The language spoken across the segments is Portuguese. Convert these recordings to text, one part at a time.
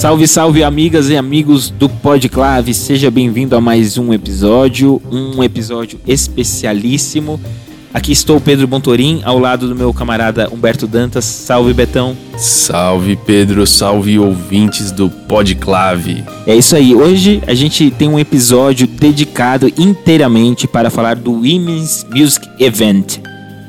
Salve, salve, amigas e amigos do Podclave. Seja bem-vindo a mais um episódio, um episódio especialíssimo. Aqui estou, Pedro Bontorim, ao lado do meu camarada Humberto Dantas. Salve, Betão. Salve, Pedro. Salve, ouvintes do Podclave. É isso aí. Hoje a gente tem um episódio dedicado inteiramente para falar do Women's Music Event.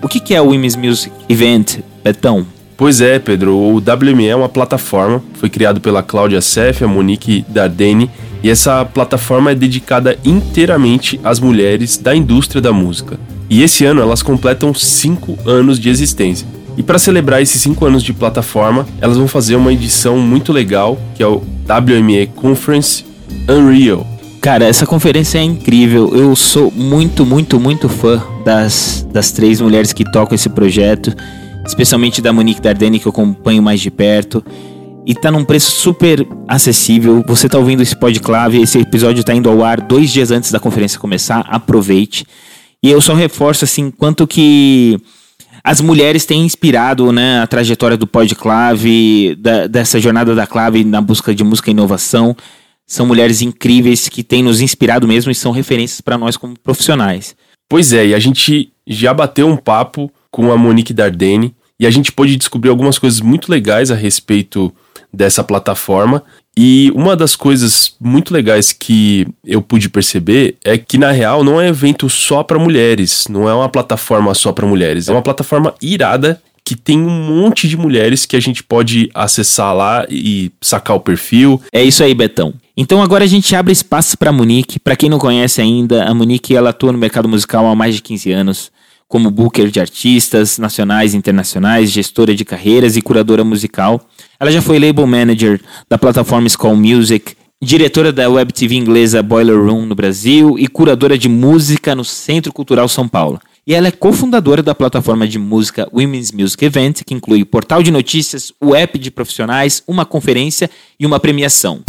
O que é o Women's Music Event, Betão? Pois é, Pedro, o WME é uma plataforma, foi criado pela Cláudia Seff, a Monique Dardenne, e essa plataforma é dedicada inteiramente às mulheres da indústria da música. E esse ano elas completam 5 anos de existência. E para celebrar esses 5 anos de plataforma, elas vão fazer uma edição muito legal, que é o WME Conference Unreal. Cara, essa conferência é incrível. Eu sou muito, muito, muito fã das, das três mulheres que tocam esse projeto especialmente da Monique Dardenne, que eu acompanho mais de perto. E tá num preço super acessível. Você tá ouvindo esse podclave, esse episódio tá indo ao ar dois dias antes da conferência começar. Aproveite. E eu só reforço assim quanto que as mulheres têm inspirado né, a trajetória do podclave, dessa jornada da clave na busca de música e inovação. São mulheres incríveis que têm nos inspirado mesmo e são referências para nós como profissionais. Pois é, e a gente já bateu um papo com a Monique Dardenne e a gente pôde descobrir algumas coisas muito legais a respeito dessa plataforma. E uma das coisas muito legais que eu pude perceber é que na real não é evento só para mulheres, não é uma plataforma só para mulheres, é uma plataforma irada que tem um monte de mulheres que a gente pode acessar lá e sacar o perfil. É isso aí, Betão. Então agora a gente abre espaço para Monique. Para quem não conhece ainda, a Monique ela atua no mercado musical há mais de 15 anos como booker de artistas nacionais e internacionais, gestora de carreiras e curadora musical. Ela já foi label manager da plataforma School Music, diretora da web TV inglesa Boiler Room no Brasil e curadora de música no Centro Cultural São Paulo. E ela é cofundadora da plataforma de música Women's Music Event, que inclui portal de notícias, o app de profissionais, uma conferência e uma premiação.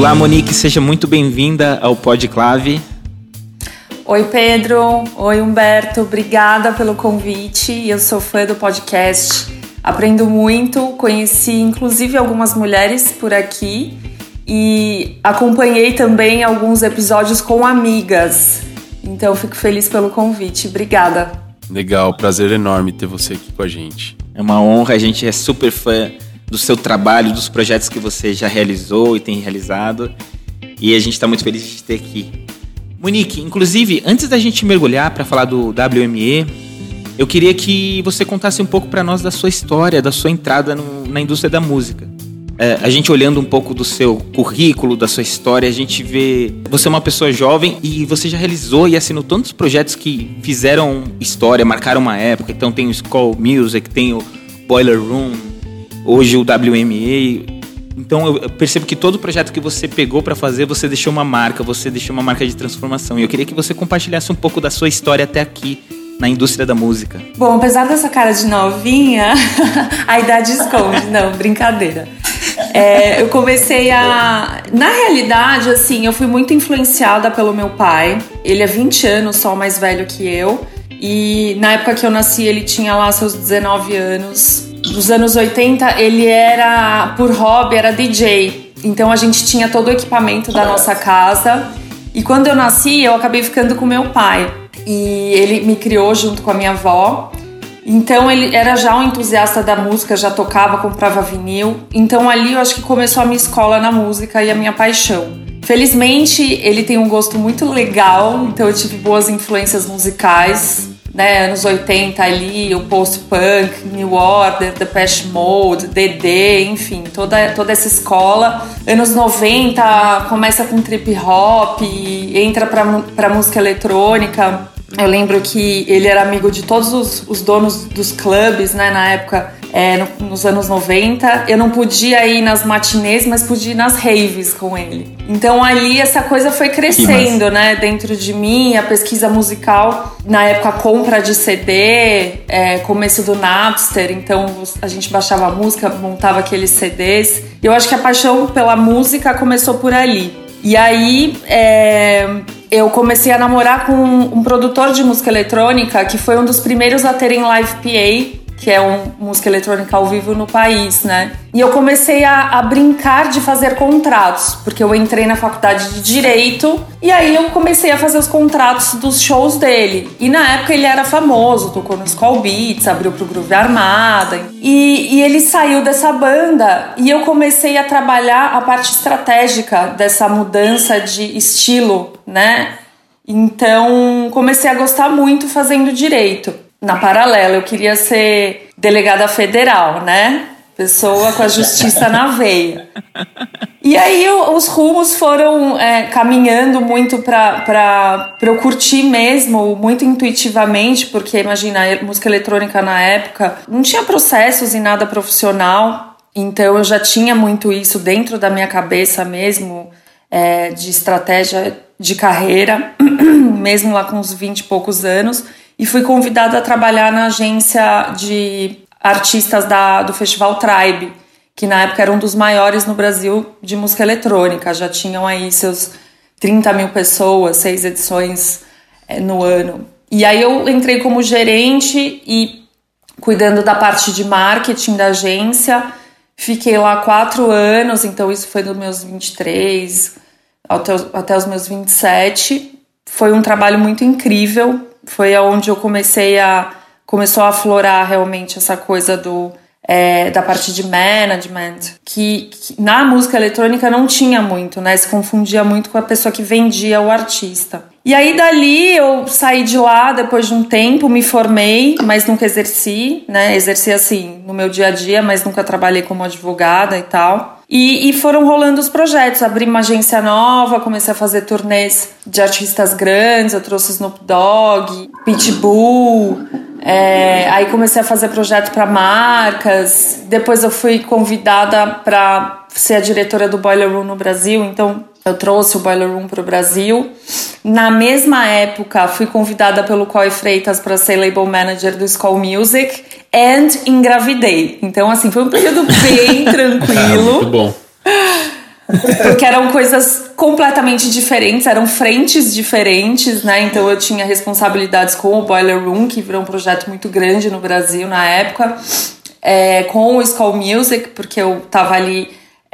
Olá, Monique, seja muito bem-vinda ao Podclave. Oi, Pedro. Oi, Humberto. Obrigada pelo convite. Eu sou fã do podcast. Aprendo muito, conheci inclusive algumas mulheres por aqui e acompanhei também alguns episódios com amigas. Então, fico feliz pelo convite. Obrigada. Legal, prazer enorme ter você aqui com a gente. É uma honra, a gente é super fã do seu trabalho, dos projetos que você já realizou e tem realizado. E a gente está muito feliz de te ter aqui. Monique, inclusive, antes da gente mergulhar para falar do WME, eu queria que você contasse um pouco para nós da sua história, da sua entrada no, na indústria da música. É, a gente olhando um pouco do seu currículo, da sua história, a gente vê você é uma pessoa jovem e você já realizou e assinou tantos projetos que fizeram história, marcaram uma época. Então tem o Skull Music, tem o Boiler Room, hoje o WMA. Então eu percebo que todo projeto que você pegou para fazer, você deixou uma marca, você deixou uma marca de transformação. E eu queria que você compartilhasse um pouco da sua história até aqui na indústria da música. Bom, apesar dessa cara de novinha, a idade esconde. Não, brincadeira. É, eu comecei a. Na realidade, assim, eu fui muito influenciada pelo meu pai. Ele é 20 anos só mais velho que eu. E na época que eu nasci, ele tinha lá seus 19 anos dos anos 80, ele era, por hobby, era DJ. Então a gente tinha todo o equipamento da nossa casa. E quando eu nasci, eu acabei ficando com meu pai. E ele me criou junto com a minha avó. Então ele era já um entusiasta da música, já tocava, comprava vinil. Então ali eu acho que começou a minha escola na música e a minha paixão. Felizmente ele tem um gosto muito legal, então eu tive boas influências musicais né, anos 80 ali, o post-punk, New Order, Depeche Mode, DD, enfim, toda, toda essa escola. Anos 90 começa com trip hop, entra pra, pra música eletrônica. Eu lembro que ele era amigo de todos os, os donos dos clubes, né, na época é, no, nos anos 90, eu não podia ir nas matinês, mas podia ir nas raves com ele. Então ali essa coisa foi crescendo, né, dentro de mim, a pesquisa musical, na época compra de CD, é, começo do Napster, então a gente baixava a música, montava aqueles CDs. Eu acho que a paixão pela música começou por ali. E aí é, eu comecei a namorar com um produtor de música eletrônica que foi um dos primeiros a terem live PA que é um, música eletrônica ao vivo no país, né? E eu comecei a, a, brincar de fazer contratos, porque eu entrei na faculdade de Direito e aí eu comecei a fazer os contratos dos shows dele. E na época ele era famoso, tocou nos Call Beats, abriu pro Groove Armada. E, e ele saiu dessa banda e eu comecei a trabalhar a parte estratégica dessa mudança de estilo, né? Então comecei a gostar muito fazendo direito na paralela. Eu queria ser delegada federal, né? Pessoa com a justiça na veia. E aí os rumos foram é, caminhando muito para eu curtir mesmo, muito intuitivamente, porque imagina, música eletrônica na época não tinha processos e nada profissional, então eu já tinha muito isso dentro da minha cabeça mesmo, é, de estratégia de carreira, mesmo lá com uns 20 e poucos anos e fui convidada a trabalhar na agência de artistas da, do Festival Tribe, que na época era um dos maiores no Brasil de música eletrônica. Já tinham aí seus 30 mil pessoas, seis edições é, no ano. E aí eu entrei como gerente e cuidando da parte de marketing da agência. Fiquei lá quatro anos, então isso foi dos meus 23 até, até os meus 27. Foi um trabalho muito incrível, foi aonde eu comecei a começou a aflorar realmente essa coisa do é, da parte de management, que, que, na música eletrônica não tinha muito, né? Se confundia muito com a pessoa que vendia o artista. E aí dali eu saí de lá depois de um tempo, me formei, mas nunca exerci, né? Exerci assim no meu dia a dia, mas nunca trabalhei como advogada e tal. E, e, foram rolando os projetos. Abri uma agência nova, comecei a fazer turnês de artistas grandes. Eu trouxe Snoop Dogg, Pitbull. É, aí comecei a fazer projeto para marcas. Depois eu fui convidada para ser a diretora do Boiler Room no Brasil. Então eu trouxe o Boiler Room para o Brasil. Na mesma época, fui convidada pelo Coy Freitas para ser label manager do School Music and engravidei. Então, assim, foi um período bem tranquilo. Muito bom. Porque eram coisas completamente diferentes, eram frentes diferentes, né? Então eu tinha responsabilidades com o Boiler Room, que virou um projeto muito grande no Brasil na época, é, com o School Music, porque eu tava ali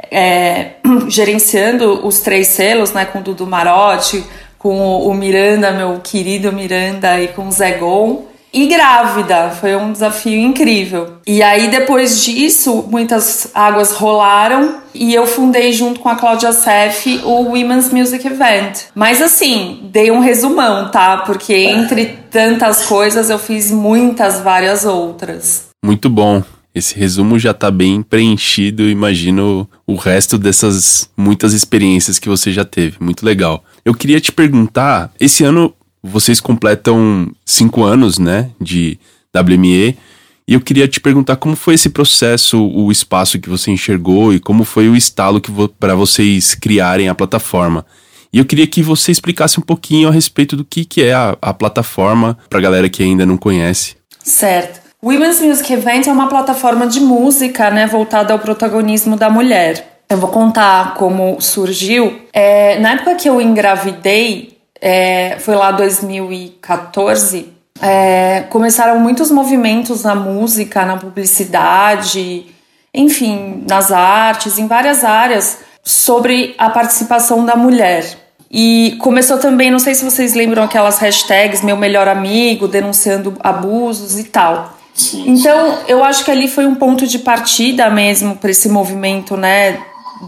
é, gerenciando os três selos, né? Com o Dudu Marotti, com o Miranda, meu querido Miranda, e com o Zé Gon. E grávida, foi um desafio incrível. E aí, depois disso, muitas águas rolaram e eu fundei junto com a Cláudia Sef o Women's Music Event. Mas assim, dei um resumão, tá? Porque entre tantas coisas eu fiz muitas várias outras. Muito bom. Esse resumo já está bem preenchido, imagino o resto dessas muitas experiências que você já teve. Muito legal. Eu queria te perguntar, esse ano vocês completam cinco anos, né, de WME, e eu queria te perguntar como foi esse processo, o espaço que você enxergou e como foi o estalo que vo para vocês criarem a plataforma. E eu queria que você explicasse um pouquinho a respeito do que, que é a, a plataforma para a galera que ainda não conhece. Certo. Women's Music Event é uma plataforma de música, né, voltada ao protagonismo da mulher. Eu vou contar como surgiu. É, na época que eu engravidei, é, foi lá 2014, é, começaram muitos movimentos na música, na publicidade, enfim, nas artes, em várias áreas, sobre a participação da mulher. E começou também, não sei se vocês lembram aquelas hashtags, meu melhor amigo, denunciando abusos e tal. Então, eu acho que ali foi um ponto de partida mesmo para esse movimento, né,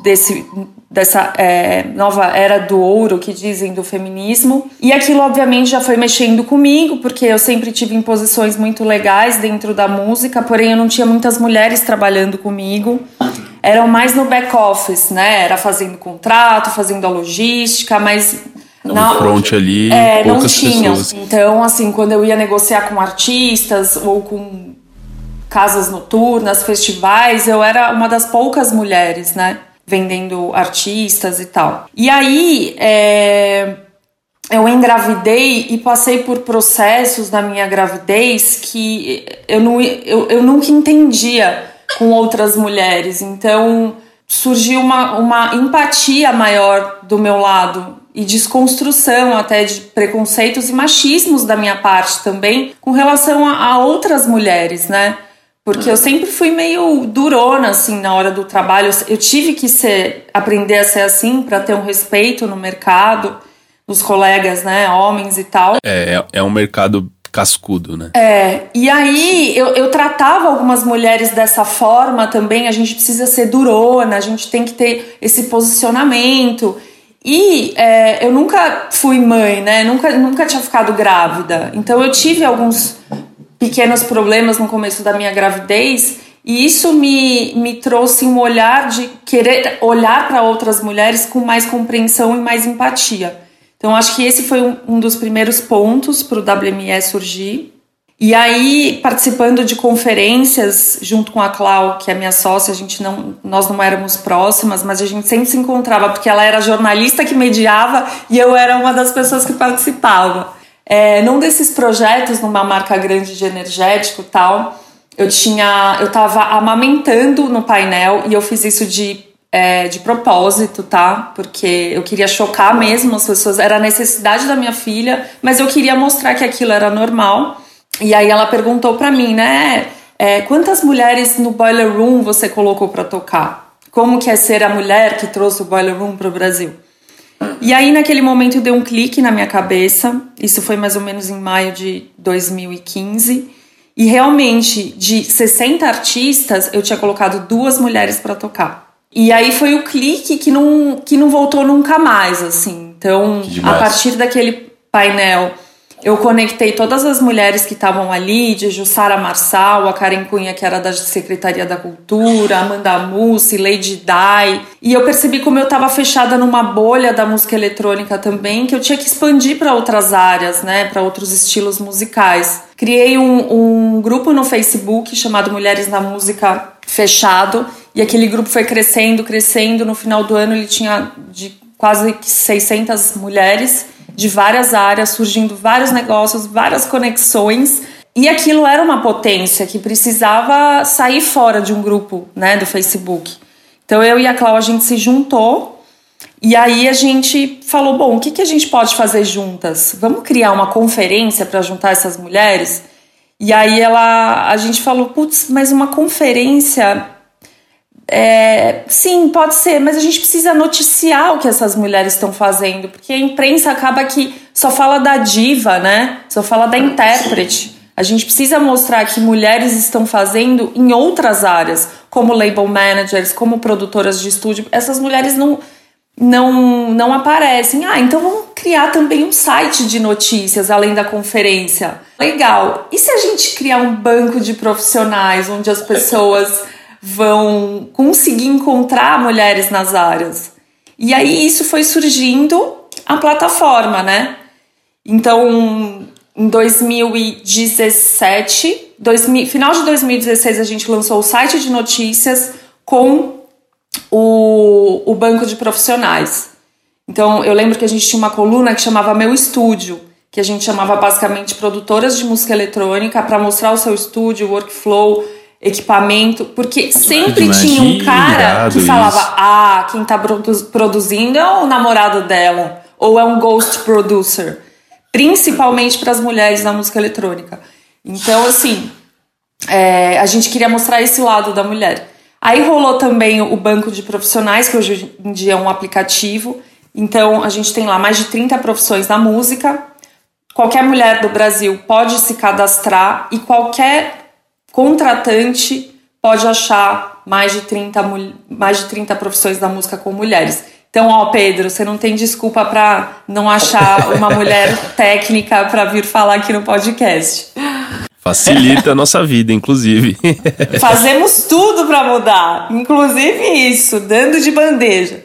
desse, dessa é, nova era do ouro que dizem do feminismo. E aquilo, obviamente, já foi mexendo comigo, porque eu sempre tive em posições muito legais dentro da música, porém eu não tinha muitas mulheres trabalhando comigo. Eram mais no back office, né? Era fazendo contrato, fazendo a logística, mas na, front ali, é, poucas não tinham. Pessoas. Então, assim, quando eu ia negociar com artistas ou com casas noturnas, festivais, eu era uma das poucas mulheres, né? Vendendo artistas e tal. E aí, é, eu engravidei e passei por processos na minha gravidez que eu, não, eu, eu nunca entendia com outras mulheres. Então, surgiu uma, uma empatia maior do meu lado e desconstrução até de preconceitos e machismos da minha parte também com relação a, a outras mulheres, né? Porque eu sempre fui meio durona assim na hora do trabalho. Eu tive que ser aprender a ser assim para ter um respeito no mercado, dos colegas, né, homens e tal. É, é, é um mercado cascudo, né? É, e aí eu, eu tratava algumas mulheres dessa forma também. A gente precisa ser durona, a gente tem que ter esse posicionamento. E é, eu nunca fui mãe, né? Nunca, nunca tinha ficado grávida. Então eu tive alguns pequenos problemas no começo da minha gravidez. E isso me, me trouxe um olhar de querer olhar para outras mulheres com mais compreensão e mais empatia. Então, acho que esse foi um, um dos primeiros pontos para o WME surgir. E aí, participando de conferências junto com a Clau, que é minha sócia, a gente não, nós não éramos próximas, mas a gente sempre se encontrava, porque ela era jornalista que mediava e eu era uma das pessoas que participava. É, num desses projetos, numa marca grande de energético tal, eu tinha, eu estava amamentando no painel e eu fiz isso de é, de propósito, tá? Porque eu queria chocar mesmo as pessoas, era a necessidade da minha filha, mas eu queria mostrar que aquilo era normal. E aí ela perguntou para mim, né? É, quantas mulheres no Boiler Room você colocou para tocar? Como que é ser a mulher que trouxe o Boiler Room para o Brasil? E aí naquele momento deu um clique na minha cabeça. Isso foi mais ou menos em maio de 2015. E realmente, de 60 artistas, eu tinha colocado duas mulheres para tocar. E aí foi o clique que não, que não voltou nunca mais, assim. Então, a partir daquele painel, eu conectei todas as mulheres que estavam ali, de Jussara Marçal, a Karen Cunha, que era da Secretaria da Cultura, Amanda Mussi, Lady Di. E eu percebi como eu estava fechada numa bolha da música eletrônica também, que eu tinha que expandir para outras áreas, né, para outros estilos musicais. Criei um, um grupo no Facebook chamado Mulheres na Música Fechado, e aquele grupo foi crescendo, crescendo. No final do ano ele tinha de quase 600 mulheres de várias áreas, surgindo vários negócios, várias conexões. E aquilo era uma potência que precisava sair fora de um grupo, né, do Facebook. Então eu e a Cláudia a gente se juntou e aí a gente falou, bom, o que, que a gente pode fazer juntas? Vamos criar uma conferência para juntar essas mulheres? E aí ela, a gente falou, putz, mas uma conferência é, sim, pode ser, mas a gente precisa noticiar o que essas mulheres estão fazendo, porque a imprensa acaba que só fala da diva, né? Só fala da intérprete. A gente precisa mostrar que mulheres estão fazendo em outras áreas, como label managers, como produtoras de estúdio. Essas mulheres não não não aparecem. Ah, então vamos criar também um site de notícias além da conferência. Legal. E se a gente criar um banco de profissionais onde as pessoas vão conseguir encontrar mulheres nas áreas. E aí isso foi surgindo a plataforma, né? Então, em 2017, 2000, final de 2016, a gente lançou o site de notícias com o, o banco de profissionais. Então, eu lembro que a gente tinha uma coluna que chamava Meu Estúdio, que a gente chamava basicamente produtoras de música eletrônica para mostrar o seu estúdio, o workflow, equipamento, porque sempre tinha um cara que falava: isso. ah, quem tá produzindo é o namorado dela, ou é um ghost producer, principalmente para as mulheres na música eletrônica. Então, assim, é, a gente queria mostrar esse lado da mulher. Aí rolou também o banco de profissionais, que hoje em dia é um aplicativo. Então, a gente tem lá mais de 30 profissões na música. Qualquer mulher do Brasil pode se cadastrar e qualquer contratante pode achar mais de 30, mais de 30 profissões da música com mulheres. Então, ó, Pedro, você não tem desculpa para não achar uma mulher técnica para vir falar aqui no podcast. Facilita a nossa vida, inclusive. Fazemos tudo para mudar, inclusive isso, dando de bandeja.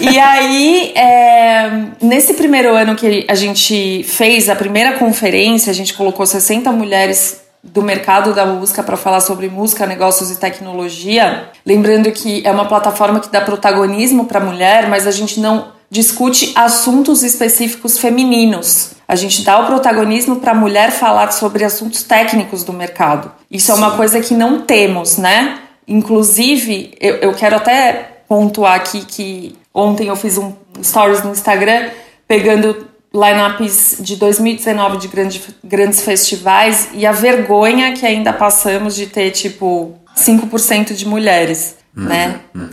E aí, é, nesse primeiro ano que a gente fez a primeira conferência, a gente colocou 60 mulheres do mercado da música para falar sobre música, negócios e tecnologia. Lembrando que é uma plataforma que dá protagonismo para a mulher, mas a gente não discute assuntos específicos femininos. A gente dá o protagonismo para a mulher falar sobre assuntos técnicos do mercado. Isso Sim. é uma coisa que não temos, né? Inclusive, eu, eu quero até pontuar aqui que ontem eu fiz um stories no Instagram pegando lineups de 2019 de grande, grandes festivais e a vergonha que ainda passamos de ter tipo 5% de mulheres, uhum, né? Uhum.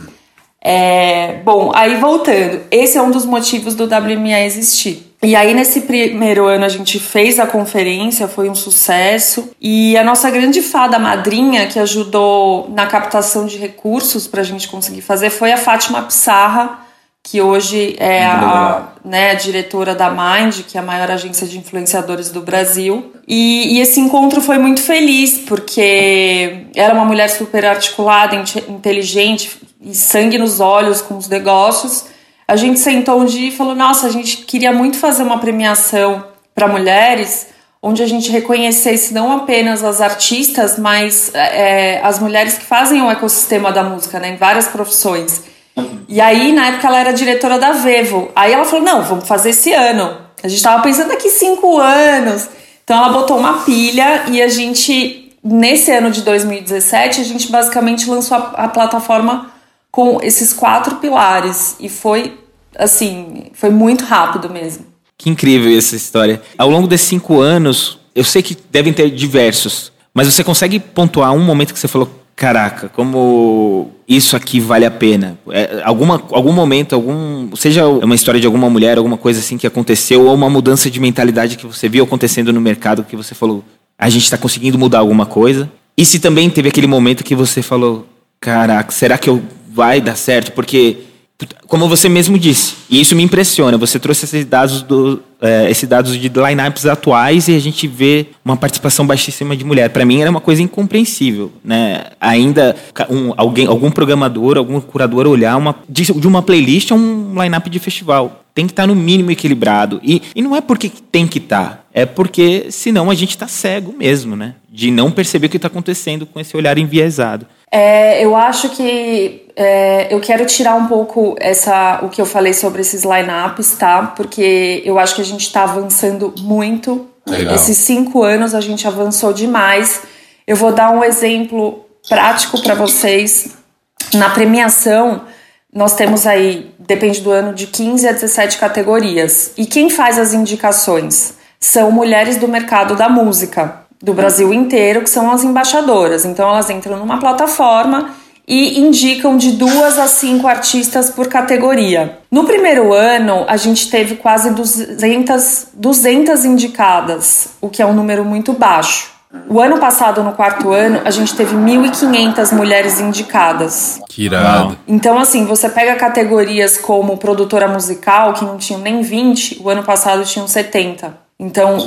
É, bom, aí voltando, esse é um dos motivos do WMA existir. E aí, nesse primeiro ano, a gente fez a conferência, foi um sucesso. E a nossa grande fada madrinha, que ajudou na captação de recursos para a gente conseguir fazer, foi a Fátima Pissarra, que hoje é a, né, a diretora da Mind, que é a maior agência de influenciadores do Brasil. E, e, esse encontro foi muito feliz, porque ela é uma mulher super articulada, inteligente e sangue nos olhos com os negócios. A gente sentou um dia e falou: Nossa, a gente queria muito fazer uma premiação para mulheres onde a gente reconhecesse não apenas as artistas, mas é, as mulheres que fazem o ecossistema da música, né, em várias profissões. E aí, na época, ela era diretora da Vevo. Aí ela falou: não, vamos fazer esse ano. A gente tava pensando daqui cinco anos. Então ela botou uma pilha e a gente, nesse ano de 2017, a gente basicamente lançou a, a plataforma com esses quatro pilares. E foi, assim, foi muito rápido mesmo. Que incrível essa história. Ao longo desses cinco anos, eu sei que devem ter diversos, mas você consegue pontuar um momento que você falou: caraca, como isso aqui vale a pena. É, alguma, algum momento, algum, seja uma história de alguma mulher, alguma coisa assim que aconteceu, ou uma mudança de mentalidade que você viu acontecendo no mercado que você falou, a gente está conseguindo mudar alguma coisa. E se também teve aquele momento que você falou, caraca, será que eu vai dar certo? Porque como você mesmo disse, e isso me impressiona, você trouxe esses dados, do, é, esses dados de lineups atuais e a gente vê uma participação baixíssima de mulher. Para mim era uma coisa incompreensível, né? Ainda um, alguém, algum programador, algum curador olhar uma, de, de uma playlist a um lineup de festival. Tem que estar tá no mínimo equilibrado. E, e não é porque tem que estar, tá, é porque senão a gente está cego mesmo, né? De não perceber o que está acontecendo com esse olhar enviesado. É, eu acho que é, eu quero tirar um pouco essa o que eu falei sobre esses lineups, tá? Porque eu acho que a gente está avançando muito. Legal. Esses cinco anos a gente avançou demais. Eu vou dar um exemplo prático para vocês. Na premiação, nós temos aí, depende do ano, de 15 a 17 categorias. E quem faz as indicações? São mulheres do mercado da música do Brasil inteiro, que são as embaixadoras. Então elas entram numa plataforma e indicam de duas a cinco artistas por categoria. No primeiro ano, a gente teve quase 200, 200 indicadas, o que é um número muito baixo. O ano passado, no quarto ano, a gente teve 1.500 mulheres indicadas. Que irado. Então, assim, você pega categorias como produtora musical, que não tinham nem 20, o ano passado tinham 70. Então,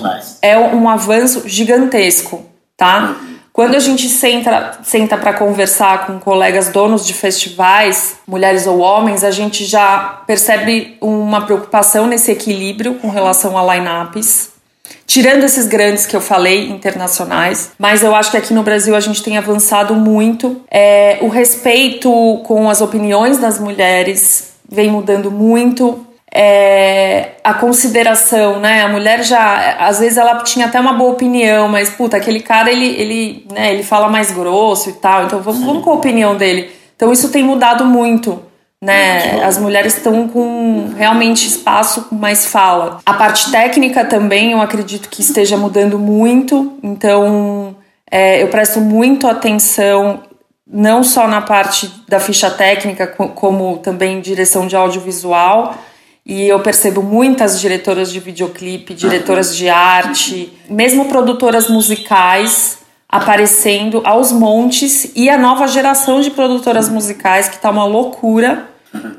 é um avanço gigantesco, tá? Quando a gente senta senta para conversar com colegas donos de festivais, mulheres ou homens, a gente já percebe uma preocupação nesse equilíbrio com relação a lineups. Tirando esses grandes que eu falei, internacionais, mas eu acho que aqui no Brasil a gente tem avançado muito. É, o respeito com as opiniões das mulheres vem mudando muito é, a consideração, né? A mulher já, às vezes ela tinha até uma boa opinião, mas puta, aquele cara ele, ele, né, ele fala mais grosso e tal, então vamos, vamos com a opinião dele. Então isso tem mudado muito, né? As mulheres estão com realmente espaço com mais fala. A parte técnica também eu acredito que esteja mudando muito, então é, eu presto muito atenção não só na parte da ficha técnica, como também direção de audiovisual e eu percebo muitas diretoras de videoclipe, diretoras de arte, mesmo produtoras musicais aparecendo aos montes e a nova geração de produtoras musicais que tá uma loucura.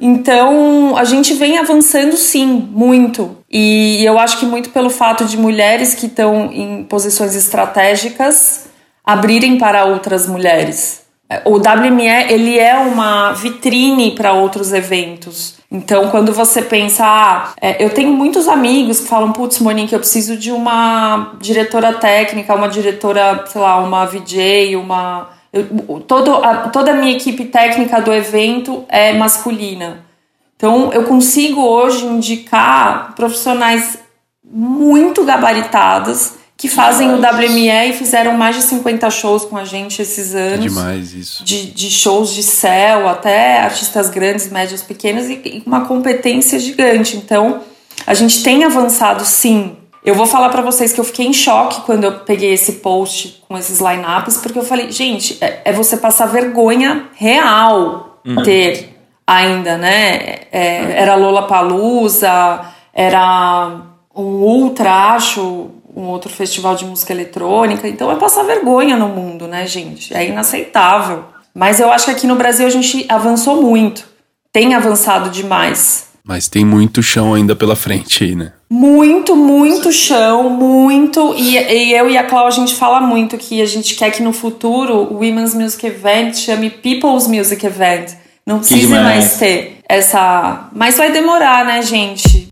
Então, a gente vem avançando sim, muito. E eu acho que muito pelo fato de mulheres que estão em posições estratégicas abrirem para outras mulheres. O WME, ele é uma vitrine para outros eventos. Então, quando você pensa, ah, é, eu tenho muitos amigos que falam, putz, Monique, eu preciso de uma diretora técnica, uma diretora, sei lá, uma VJ, uma. Eu, todo, a, toda a minha equipe técnica do evento é masculina. Então, eu consigo hoje indicar profissionais muito gabaritados que fazem o WME e fizeram mais de 50 shows com a gente esses anos. É demais isso. De, de shows de céu até artistas grandes, médios, pequenos e, e uma competência gigante. Então, a gente tem avançado sim. Eu vou falar para vocês que eu fiquei em choque quando eu peguei esse post com esses lineups, porque eu falei, gente, é, é você passar vergonha real uhum. ter ainda, né? É, era Lola Palusa, era um ultra, acho, um outro festival de música eletrônica. Então é passar vergonha no mundo, né, gente? É inaceitável. Mas eu acho que aqui no Brasil a gente avançou muito. Tem avançado demais. Mas tem muito chão ainda pela frente aí, né? Muito, muito chão, muito. E, e, eu e a Clau, a gente fala muito que a gente quer que no futuro o Women's Music Event chame People's Music Event. Não precisa mais ter essa. Mas vai demorar, né, gente?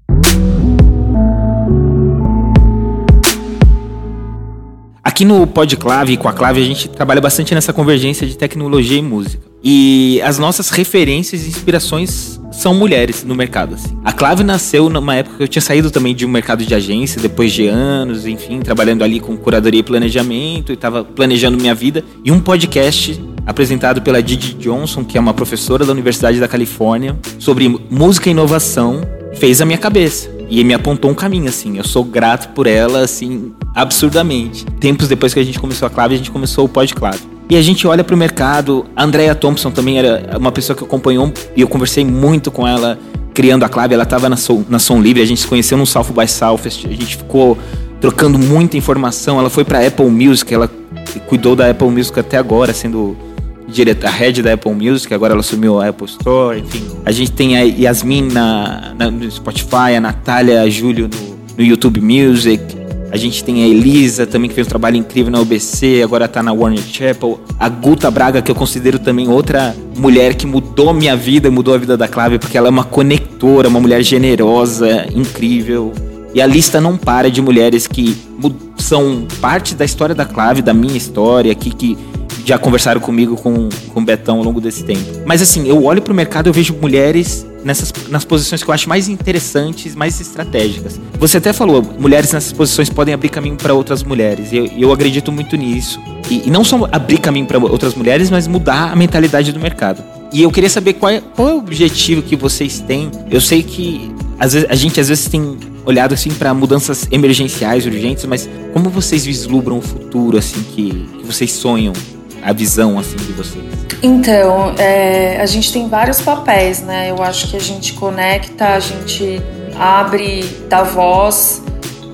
Aqui no Podclave e com a Clave a gente trabalha bastante nessa convergência de tecnologia e música. E as nossas referências e inspirações são mulheres no mercado. Assim. A Clave nasceu numa época que eu tinha saído também de um mercado de agência, depois de anos, enfim, trabalhando ali com curadoria e planejamento, e estava planejando minha vida. E um podcast apresentado pela Didi Johnson, que é uma professora da Universidade da Califórnia, sobre música e inovação, fez a minha cabeça. E me apontou um caminho, assim. Eu sou grato por ela, assim, absurdamente. Tempos depois que a gente começou a Clave, a gente começou o Podclave. E a gente olha para o mercado. A Andrea Thompson também era uma pessoa que acompanhou e eu conversei muito com ela criando a Clave. Ela estava na, na Som Livre, a gente se conheceu no South by Southwest. A gente ficou trocando muita informação. Ela foi para Apple Music, ela cuidou da Apple Music até agora, sendo direta, a head da Apple Music, agora ela assumiu a Apple Store, enfim. A gente tem a Yasmin na, na no Spotify, a Natália, a Júlio no, no YouTube Music. A gente tem a Elisa também, que fez um trabalho incrível na UBC, agora tá na Warner Chapel. A Guta Braga, que eu considero também outra mulher que mudou minha vida, mudou a vida da Clave, porque ela é uma conectora, uma mulher generosa, incrível. E a lista não para de mulheres que são parte da história da Clave, da minha história, que, que já conversaram comigo com, com o Betão ao longo desse tempo. Mas assim, eu olho pro mercado eu vejo mulheres nessas nas posições que eu acho mais interessantes, mais estratégicas. Você até falou, mulheres nessas posições podem abrir caminho para outras mulheres. E eu, eu acredito muito nisso. E, e não só abrir caminho para outras mulheres, mas mudar a mentalidade do mercado. E eu queria saber qual é, qual é o objetivo que vocês têm. Eu sei que às vezes, a gente às vezes tem olhado assim para mudanças emergenciais, urgentes, mas como vocês vislumbram o futuro assim que, que vocês sonham a visão assim de vocês? Então, é, a gente tem vários papéis, né? Eu acho que a gente conecta, a gente abre, dá voz,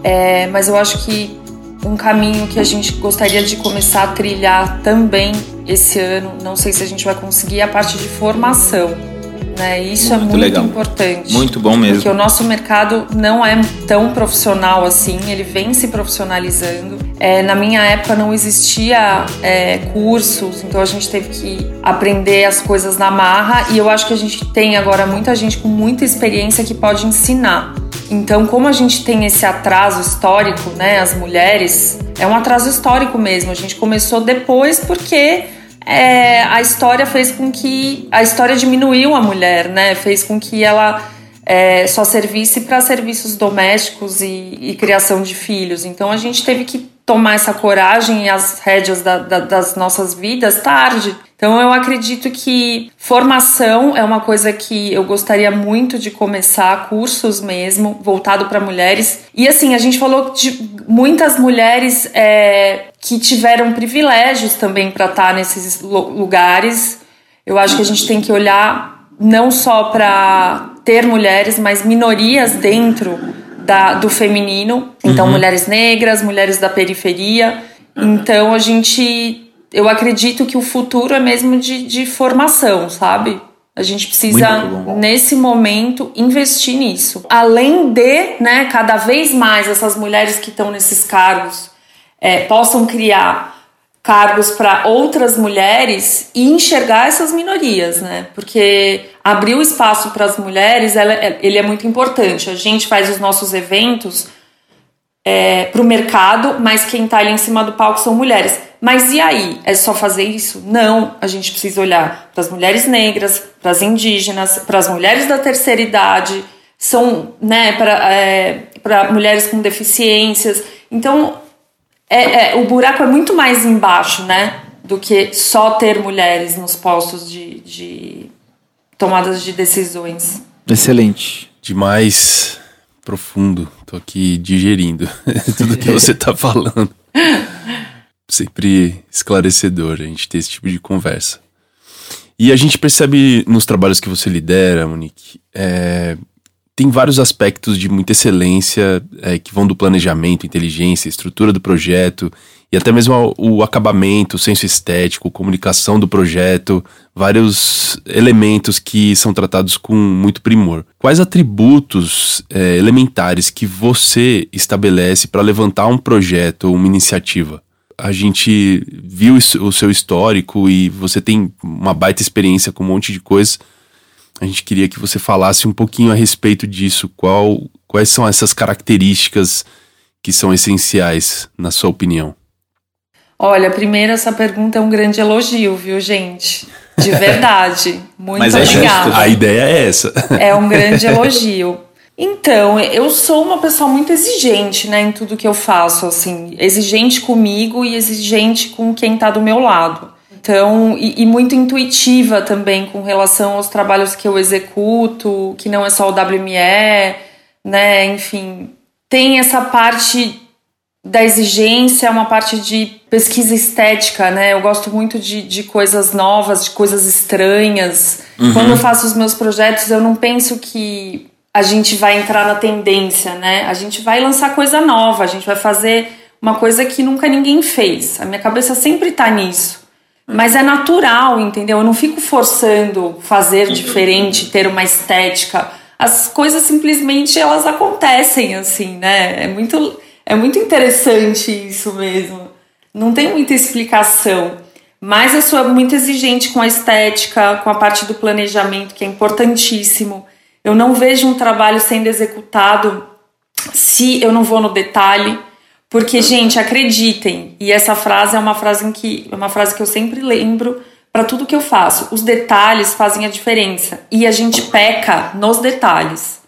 é, mas eu acho que um caminho que a gente gostaria de começar a trilhar também esse ano, não sei se a gente vai conseguir, é a parte de formação. Né? Isso é muito é muito legal. importante. Muito bom mesmo. Porque o nosso mercado não é tão profissional assim, ele vem se profissionalizando. É, na minha época não existia é, cursos, então a gente teve que aprender as coisas na marra e eu acho que a gente tem agora muita gente com muita experiência que pode ensinar. Então, como a gente tem esse atraso histórico, né, as mulheres, é um atraso histórico mesmo. A gente começou depois porque é, a história fez com que a história diminuiu a mulher, né? Fez com que ela é, só servisse para serviços domésticos e, e, criação de filhos. Então a gente teve que tomar essa coragem e as rédeas da, da, das nossas vidas tarde. Então eu acredito que formação é uma coisa que eu gostaria muito de começar, cursos mesmo, voltado para mulheres. E assim, a gente falou de muitas mulheres é, que tiveram privilégios também para estar tá nesses lugares. Eu acho que a gente tem que olhar não só para ter mulheres, mas minorias dentro da, do feminino. Então, uhum. mulheres negras, mulheres da periferia. Então, a gente. Eu acredito que o futuro é mesmo de, de formação, sabe? A gente precisa, nesse momento, investir nisso. Além de, né, cada vez mais essas mulheres que estão nesses cargos é, possam criar cargos para outras mulheres e enxergar essas minorias, né? Porque abrir o espaço para as mulheres, ela, é, ele é muito importante. A gente faz os nossos eventos é, para o mercado, mas quem está ali em cima do palco são mulheres. Mas e aí? É só fazer isso? Não, a gente precisa olhar para as mulheres negras, para as indígenas, para as mulheres da terceira idade, são, né, para é, mulheres com deficiências. Então, é, é, o buraco é muito mais embaixo, né? Do que só ter mulheres nos postos de, de tomadas de decisões. Excelente. Demais profundo. Tô aqui digerindo tudo que você tá falando. Sempre esclarecedor a gente ter esse tipo de conversa. E a gente percebe nos trabalhos que você lidera, Monique, é, tem vários aspectos de muita excelência é, que vão do planejamento, inteligência, estrutura do projeto e até mesmo o, acabamento, o senso estético, comunicação do projeto, vários elementos que são tratados com muito primor. Quais atributos é, elementares que você estabelece para levantar um projeto ou uma iniciativa? A gente viu o seu histórico e você tem uma baita experiência com um monte de coisas a gente queria que você falasse um pouquinho a respeito disso. Qual, quais são essas características que são essenciais, na sua opinião? Olha, primeiro essa pergunta é um grande elogio, viu, gente? De verdade. Muito Mas é obrigada. Justo. A ideia é essa. É um grande elogio. Então, eu sou uma pessoa muito exigente, né, em tudo que eu faço, assim, exigente comigo e exigente com quem tá do meu lado. Então, e, e, muito intuitiva também com relação aos trabalhos que eu executo, que não é só o WME, né? Enfim, tem essa parte da exigência, uma parte de pesquisa estética, né? Eu gosto muito de, de coisas novas, de coisas estranhas. Uhum. Quando eu faço os meus projetos, eu não penso que a gente vai entrar na tendência, né? A gente vai lançar coisa nova, a gente vai fazer uma coisa que nunca ninguém fez. A minha cabeça sempre tá nisso. Mas é natural, entendeu? Eu não fico forçando fazer diferente, ter uma estética. As coisas simplesmente elas acontecem assim, né? É muito, é muito interessante isso mesmo. Não tem muita explicação. Mas eu sou muito exigente com a estética, com a parte do planejamento, que é importantíssimo. Eu não vejo um trabalho sendo executado se eu não vou no detalhe. Porque, gente, acreditem, e essa frase é uma frase em que é uma frase que eu sempre lembro para tudo que eu faço. Os detalhes fazem a diferença e a gente peca nos detalhes.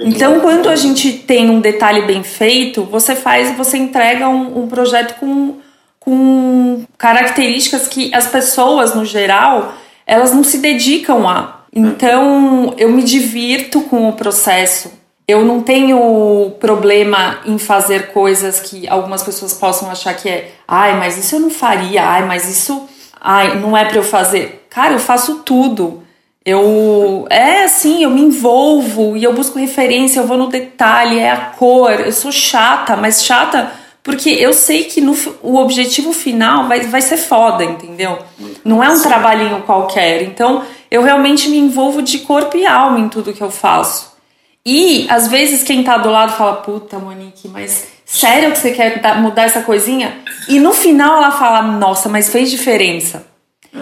Então, quando a gente tem um detalhe bem feito, você faz, você entrega um, um projeto com, com características que as pessoas, no geral, elas não se dedicam a. Então, eu me divirto com o processo eu não tenho problema em fazer coisas que algumas pessoas possam achar que é, ai, mas isso eu não faria, ai, mas isso, ai, não é para eu fazer. Cara, eu faço tudo. Eu é assim, eu me envolvo e eu busco referência, eu vou no detalhe, é a cor. Eu sou chata, mas chata porque eu sei que no, o objetivo final vai, vai ser foda, entendeu? Não é um trabalhinho qualquer. Então, eu realmente me envolvo de corpo e alma em tudo que eu faço. E às vezes quem tá do lado fala, puta, Monique, mas sério que você quer mudar essa coisinha? E no final ela fala, nossa, mas fez diferença.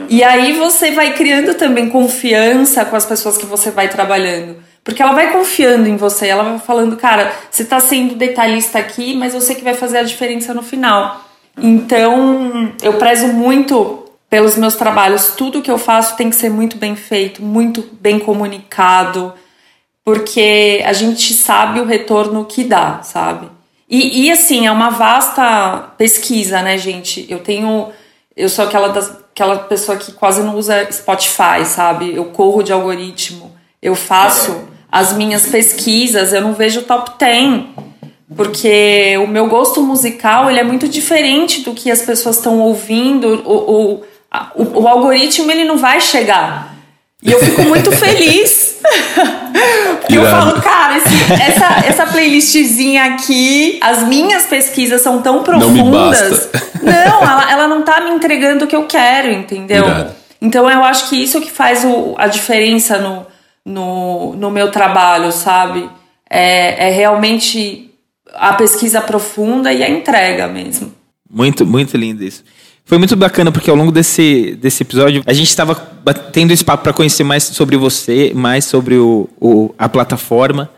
E aí você vai criando também confiança com as pessoas que você vai trabalhando. Porque ela vai confiando em você, ela vai falando, cara, você tá sendo detalhista aqui, mas sei que vai fazer a diferença no final. Então, eu prezo muito pelos meus trabalhos. Tudo que eu faço tem que ser muito bem feito, muito bem comunicado porque a gente sabe o retorno que dá, sabe? E, e assim, é uma vasta pesquisa, né, gente? Eu tenho. Eu sou aquela, das, aquela pessoa que quase não usa Spotify, sabe? Eu corro de algoritmo, eu faço as minhas pesquisas, eu não vejo top 10 porque o meu gosto musical ele é muito diferente do que as pessoas estão ouvindo. O, o, algoritmo ele não vai chegar. E eu fico muito feliz e eu falo, cara, esse, essa, essa playlistzinha aqui, as minhas pesquisas são tão profundas. Não, não ela, ela não tá me entregando o que eu quero, entendeu? Irado. Então eu acho que isso que faz o, a diferença no, no, no meu trabalho, sabe? É, é realmente a pesquisa profunda e a entrega mesmo. Muito, muito lindo isso. Foi muito bacana porque ao longo desse, desse episódio a gente estava tendo esse papo para conhecer mais sobre você, mais sobre o, o a plataforma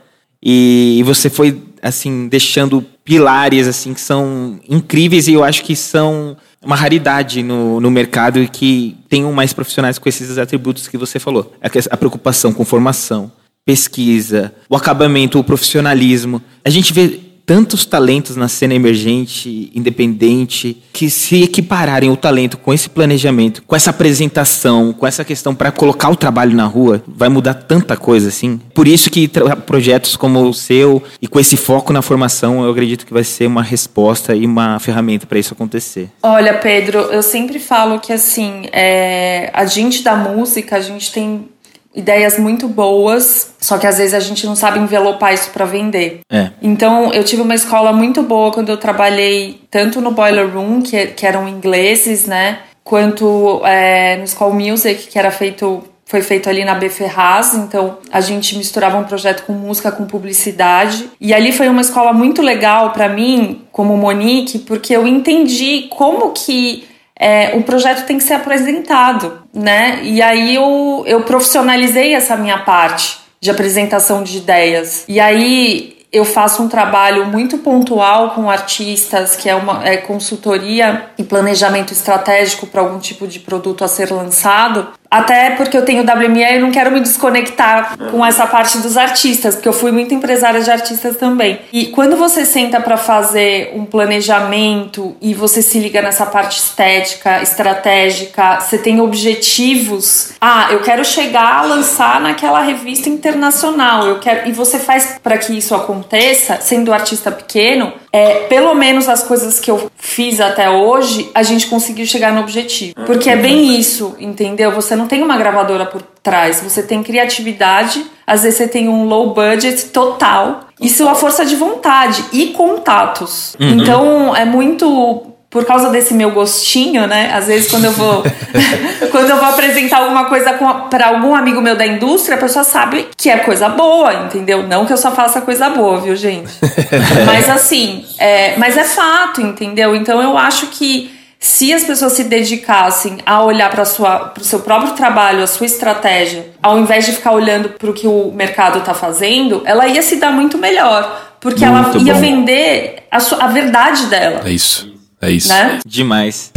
e, e, você foi assim deixando pilares assim que são incríveis e eu acho que são uma raridade no, no mercado e que tenham mais profissionais com esses atributos que você falou. A, a preocupação com formação, pesquisa, o acabamento, o profissionalismo. A gente vê tantos talentos na cena emergente, independente, que se equipararem o talento com esse planejamento, com essa apresentação, com essa questão para colocar o trabalho na rua, vai mudar tanta coisa assim. Por isso que projetos como o seu e com esse foco na formação, eu acredito que vai ser uma resposta e uma ferramenta para isso acontecer. Olha, Pedro, eu sempre falo que assim, é, a gente da música, a gente tem ideias muito boas, só que às vezes a gente não sabe envelopar isso para vender. É. Então, eu tive uma escola muito boa quando eu trabalhei tanto no Boiler Room, que, que eram ingleses, né? Quanto é, no School Music, que era feito foi feito ali na B Ferraz, então a gente misturava um projeto com música, com publicidade. E ali foi uma escola muito legal para mim, como Monique, porque eu entendi como que é, o projeto tem que ser apresentado, né? E aí eu, eu profissionalizei essa minha parte de apresentação de ideias. E aí eu faço um trabalho muito pontual com artistas, que é uma é consultoria e planejamento estratégico para algum tipo de produto a ser lançado. Até porque eu tenho WME e não quero me desconectar com essa parte dos artistas, porque eu fui muito empresária de artistas também. E quando você senta para fazer um planejamento e você se liga nessa parte estética, estratégica, você tem objetivos. Ah, eu quero chegar a lançar naquela revista internacional. Eu quero e você faz para que isso aconteça, sendo artista pequeno, é, pelo menos as coisas que eu fiz até hoje, a gente conseguiu chegar no objetivo. Porque é bem isso, entendeu? Você não tem uma gravadora por trás, você tem criatividade, às vezes você tem um low budget total. Isso é a força de vontade e contatos. Uhum. Então é muito por causa desse meu gostinho, né? Às vezes quando eu vou quando eu vou apresentar alguma coisa para algum amigo meu da indústria, a pessoa sabe que é coisa boa, entendeu? Não que eu só faça coisa boa, viu, gente? mas assim, é, mas é fato, entendeu? Então eu acho que se as pessoas se dedicassem a olhar para o seu próprio trabalho, a sua estratégia, ao invés de ficar olhando para o que o mercado está fazendo, ela ia se dar muito melhor. Porque muito ela ia bom. vender a, sua, a verdade dela. É isso. É isso. Né? Demais.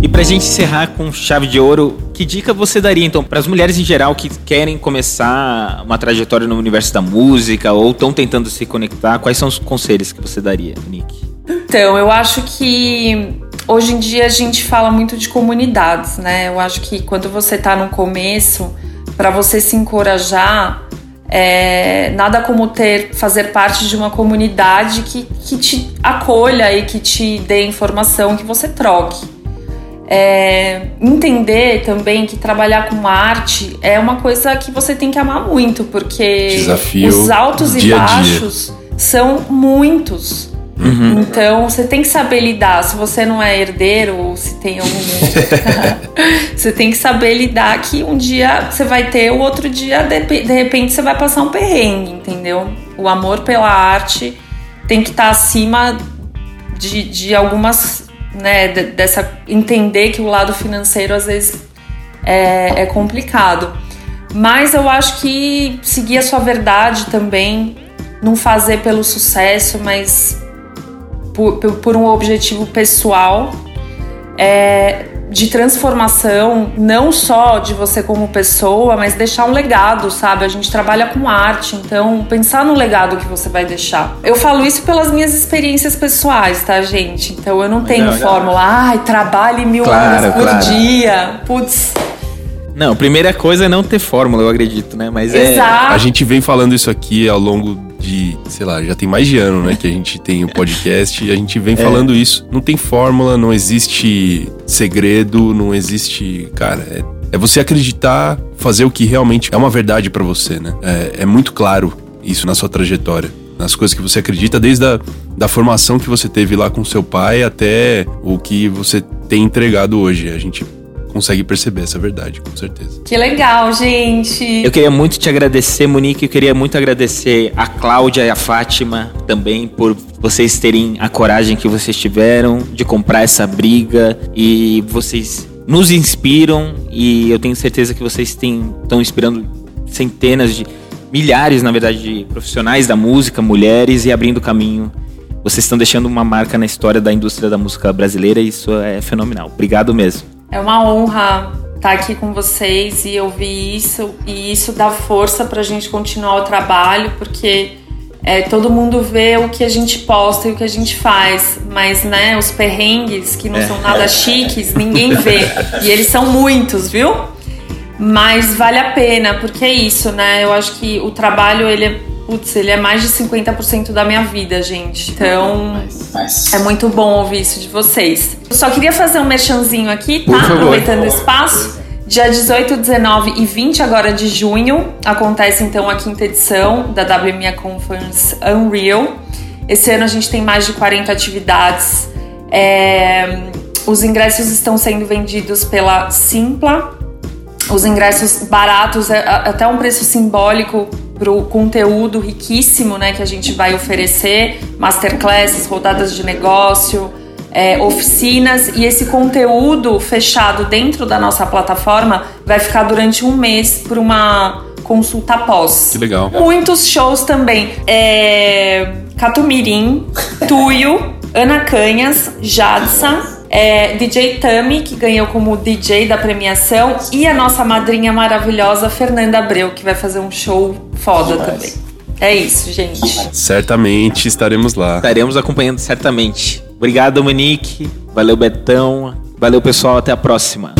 E pra gente encerrar com chave de ouro, que dica você daria então para as mulheres em geral que querem começar uma trajetória no universo da música ou estão tentando se conectar? Quais são os conselhos que você daria, Nick? Então, eu acho que hoje em dia a gente fala muito de comunidades, né? Eu acho que quando você tá no começo, para você se encorajar, é, nada como ter fazer parte de uma comunidade que, que te acolha e que te dê informação que você troque. É, entender também que trabalhar com arte é uma coisa que você tem que amar muito, porque Desafio os altos e baixos são muitos. Uhum. Então você tem que saber lidar. Se você não é herdeiro ou se tem algum. você tem que saber lidar que um dia você vai ter, o outro dia, de, de repente, você vai passar um perrengue, entendeu? O amor pela arte tem que estar tá acima de, de algumas. Né, dessa entender que o lado financeiro às vezes é, é complicado. Mas eu acho que seguir a sua verdade também, não fazer pelo sucesso, mas por, por um objetivo pessoal é, de transformação, não só de você como pessoa, mas deixar um legado, sabe? A gente trabalha com arte, então pensar no legado que você vai deixar. Eu falo isso pelas minhas experiências pessoais, tá, gente? Então eu não tenho não, fórmula, ai, trabalhe mil claro, horas por claro. dia. Putz. Não, primeira coisa é não ter fórmula, eu acredito, né? Mas Exato. é. A gente vem falando isso aqui ao longo de, sei lá, já tem mais de ano, né, que a gente tem o podcast e a gente vem é. falando isso. Não tem fórmula, não existe segredo, não existe, cara, é, é você acreditar, fazer o que realmente é uma verdade para você, né? É, é muito claro isso na sua trajetória nas coisas que você acredita, desde a da formação que você teve lá com seu pai até o que você tem entregado hoje. A gente consegue perceber essa verdade, com certeza. Que legal, gente! Eu queria muito te agradecer, Monique. Eu queria muito agradecer a Cláudia e a Fátima também por vocês terem a coragem que vocês tiveram de comprar essa briga e vocês nos inspiram e eu tenho certeza que vocês estão inspirando centenas de milhares, na verdade, de profissionais da música, mulheres e abrindo caminho. Vocês estão deixando uma marca na história da indústria da música brasileira e isso é fenomenal. Obrigado mesmo. É uma honra estar aqui com vocês e ouvir isso. E isso dá força para a gente continuar o trabalho, porque é, todo mundo vê o que a gente posta e o que a gente faz, mas né, os perrengues que não é. são nada chiques, ninguém vê. e eles são muitos, viu? Mas vale a pena, porque é isso, né? Eu acho que o trabalho, ele é, putz, ele é mais de 50% da minha vida, gente. Então, é muito bom ouvir isso de vocês. Eu só queria fazer um merchanzinho aqui, tá? Aproveitando o espaço. Dia 18, 19 e 20 agora de junho acontece então a quinta edição da WMA Conference Unreal. Esse ano a gente tem mais de 40 atividades. É, os ingressos estão sendo vendidos pela Simpla. Os ingressos baratos, é, até um preço simbólico para o conteúdo riquíssimo né, que a gente vai oferecer, masterclasses, rodadas de negócio, é, oficinas e esse conteúdo fechado dentro da nossa plataforma vai ficar durante um mês por uma consulta pós. Que legal. Muitos shows também. É, Catumirim, Tuyo, Ana Canhas, Jadsa, é, DJ Tami, que ganhou como DJ da premiação, e a nossa madrinha maravilhosa Fernanda Abreu, que vai fazer um show foda também. É isso, gente. Certamente estaremos lá. Estaremos acompanhando certamente. Obrigado, Monique. Valeu, Betão. Valeu, pessoal. Até a próxima.